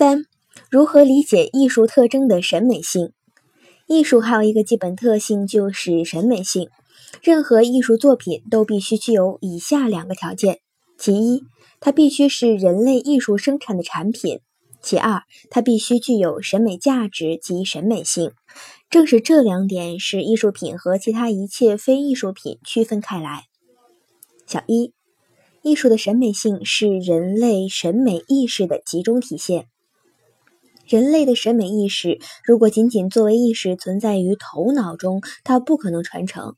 三、如何理解艺术特征的审美性？艺术还有一个基本特性就是审美性。任何艺术作品都必须具有以下两个条件：其一，它必须是人类艺术生产的产品；其二，它必须具有审美价值及审美性。正是这两点使艺术品和其他一切非艺术品区分开来。小一，艺术的审美性是人类审美意识的集中体现。人类的审美意识如果仅仅作为意识存在于头脑中，它不可能传承。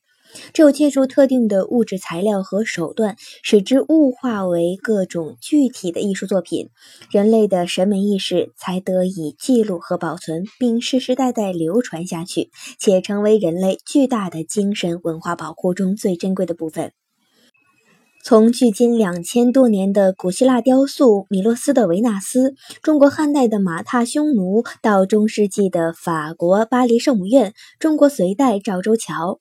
只有借助特定的物质材料和手段，使之物化为各种具体的艺术作品，人类的审美意识才得以记录和保存，并世世代代流传下去，且成为人类巨大的精神文化宝库中最珍贵的部分。从距今两千多年的古希腊雕塑米洛斯的维纳斯，中国汉代的马踏匈奴，到中世纪的法国巴黎圣母院，中国隋代赵州桥；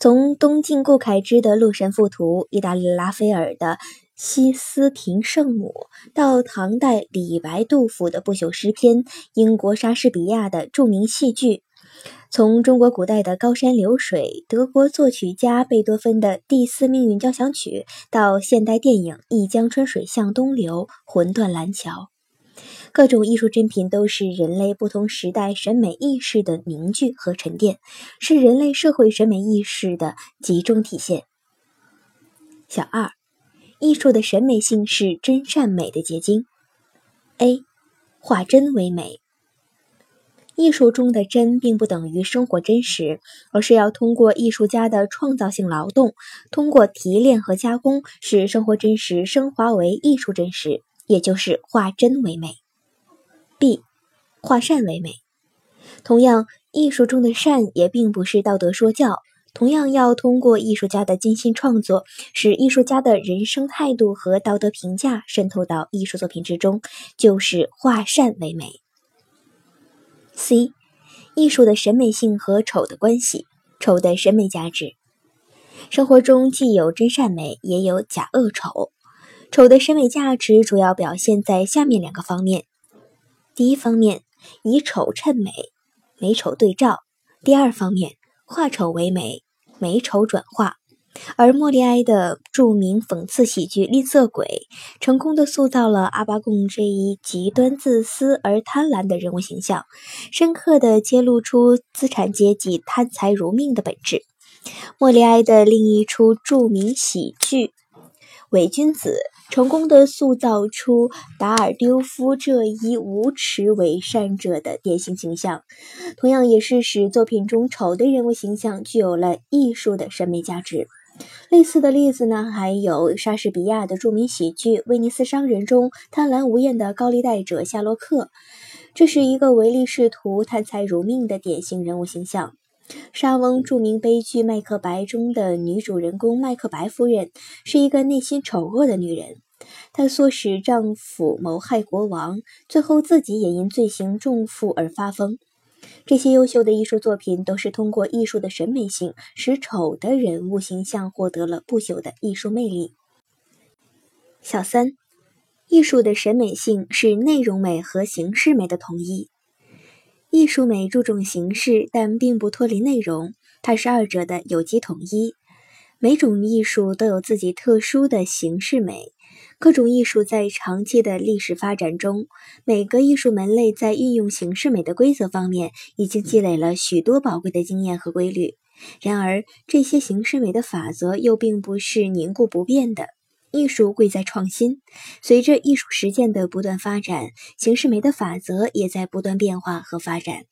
从东晋顾恺之的《洛神赋图》，意大利拉斐尔的西斯廷圣母，到唐代李白、杜甫的不朽诗篇，英国莎士比亚的著名戏剧。从中国古代的高山流水，德国作曲家贝多芬的第四命运交响曲，到现代电影《一江春水向东流》《魂断蓝桥》，各种艺术珍品都是人类不同时代审美意识的凝聚和沉淀，是人类社会审美意识的集中体现。小二，艺术的审美性是真善美的结晶。A，化真为美。艺术中的真并不等于生活真实，而是要通过艺术家的创造性劳动，通过提炼和加工，使生活真实升华为艺术真实，也就是化真为美。B，化善为美。同样，艺术中的善也并不是道德说教，同样要通过艺术家的精心创作，使艺术家的人生态度和道德评价渗透到艺术作品之中，就是化善为美。C，艺术的审美性和丑的关系，丑的审美价值。生活中既有真善美，也有假恶丑。丑的审美价值主要表现在下面两个方面：第一方面，以丑衬美，美丑对照；第二方面，化丑为美，美丑转化。而莫里埃的著名讽刺喜剧《吝啬鬼》，成功的塑造了阿巴贡这一极端自私而贪婪的人物形象，深刻地揭露出资产阶级贪财如命的本质。莫里埃的另一出著名喜剧《伪君子》，成功的塑造出达尔丢夫这一无耻伪善者的典型形象，同样也是使作品中丑的人物形象具有了艺术的审美价值。类似的例子呢，还有莎士比亚的著名喜剧《威尼斯商人》中贪婪无厌的高利贷者夏洛克，这是一个唯利是图、贪财如命的典型人物形象。莎翁著名悲剧《麦克白》中的女主人公麦克白夫人是一个内心丑恶的女人，她唆使丈夫谋害国王，最后自己也因罪行重负而发疯。这些优秀的艺术作品都是通过艺术的审美性，使丑的人物形象获得了不朽的艺术魅力。小三，艺术的审美性是内容美和形式美的统一。艺术美注重形式，但并不脱离内容，它是二者的有机统一。每种艺术都有自己特殊的形式美。各种艺术在长期的历史发展中，每个艺术门类在运用形式美的规则方面已经积累了许多宝贵的经验和规律。然而，这些形式美的法则又并不是凝固不变的。艺术贵在创新，随着艺术实践的不断发展，形式美的法则也在不断变化和发展。